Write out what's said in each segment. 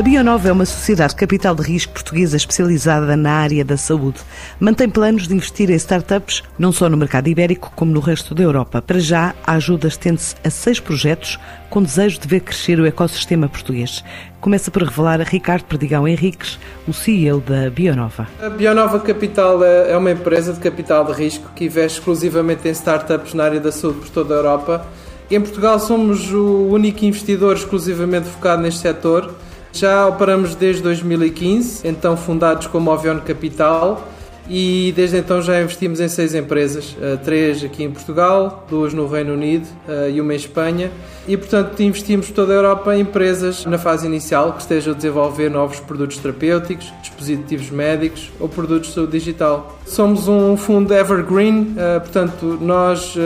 A Bionova é uma sociedade de capital de risco portuguesa especializada na área da saúde. Mantém planos de investir em startups não só no mercado ibérico como no resto da Europa. Para já, a ajuda estende-se a seis projetos com desejo de ver crescer o ecossistema português. Começa por revelar a Ricardo Perdigão Henriques, o CEO da Bionova. A Bionova Capital é uma empresa de capital de risco que investe exclusivamente em startups na área da saúde por toda a Europa. Em Portugal somos o único investidor exclusivamente focado neste setor já operamos desde 2015, então fundados como Ovion Capital, e desde então já investimos em seis empresas, eh, três aqui em Portugal, duas no Reino Unido eh, e uma em Espanha. E portanto investimos por toda a Europa em empresas na fase inicial que estejam a desenvolver novos produtos terapêuticos, dispositivos médicos ou produtos de saúde digital. Somos um fundo evergreen, eh, portanto nós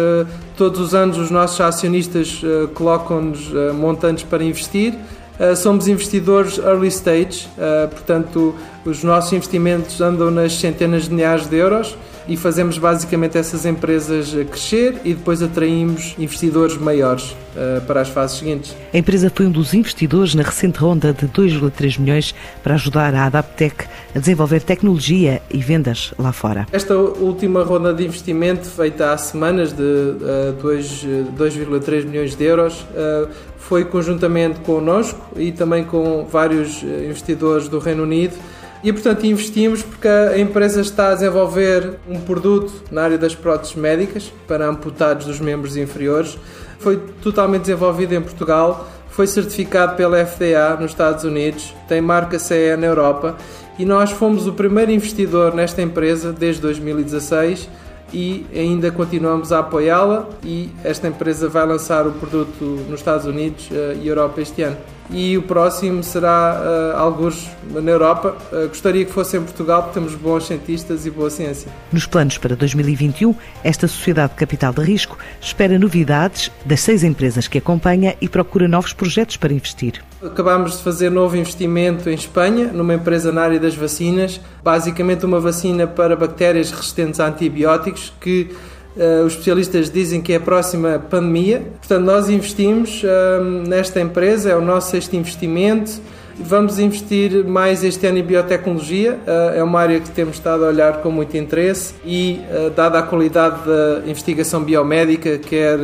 todos os anos os nossos acionistas colocam-nos montantes para investir Uh, somos investidores early stage, uh, portanto, os nossos investimentos andam nas centenas de milhares de euros e fazemos basicamente essas empresas crescer e depois atraímos investidores maiores uh, para as fases seguintes. A empresa foi um dos investidores na recente ronda de 2,3 milhões para ajudar a Adaptec a desenvolver tecnologia e vendas lá fora. Esta última ronda de investimento, feita há semanas de uh, 2,3 milhões de euros, uh, foi conjuntamente connosco e também com vários investidores do Reino Unido e portanto investimos porque a empresa está a desenvolver um produto na área das próteses médicas para amputados dos membros inferiores. Foi totalmente desenvolvido em Portugal, foi certificado pela FDA nos Estados Unidos, tem marca CE na Europa e nós fomos o primeiro investidor nesta empresa desde 2016 e ainda continuamos a apoiá-la e esta empresa vai lançar o produto nos Estados Unidos uh, e Europa este ano. E o próximo será uh, alguns na Europa. Uh, gostaria que fosse em Portugal, porque temos bons cientistas e boa ciência. Nos planos para 2021, esta Sociedade de Capital de Risco espera novidades das seis empresas que acompanha e procura novos projetos para investir. Acabámos de fazer novo investimento em Espanha, numa empresa na área das vacinas, basicamente uma vacina para bactérias resistentes a antibióticos que os especialistas dizem que é a próxima pandemia. Portanto, nós investimos uh, nesta empresa, é o nosso sexto investimento. Vamos investir mais este ano em biotecnologia, uh, é uma área que temos estado a olhar com muito interesse e, dada a qualidade da investigação biomédica, quer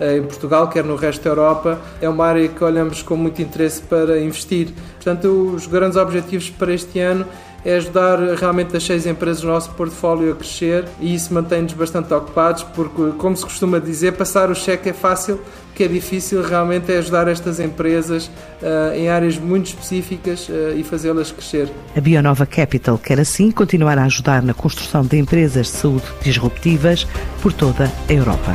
em Portugal, quer no resto da Europa, é uma área que olhamos com muito interesse para investir. Portanto, os grandes objetivos para este ano é ajudar realmente as seis empresas do nosso portfólio a crescer e isso mantém-nos bastante ocupados porque, como se costuma dizer, passar o cheque é fácil, o que é difícil realmente é ajudar estas empresas uh, em áreas muito específicas uh, e fazê-las crescer. A Bionova Capital quer assim continuar a ajudar na construção de empresas de saúde disruptivas por toda a Europa.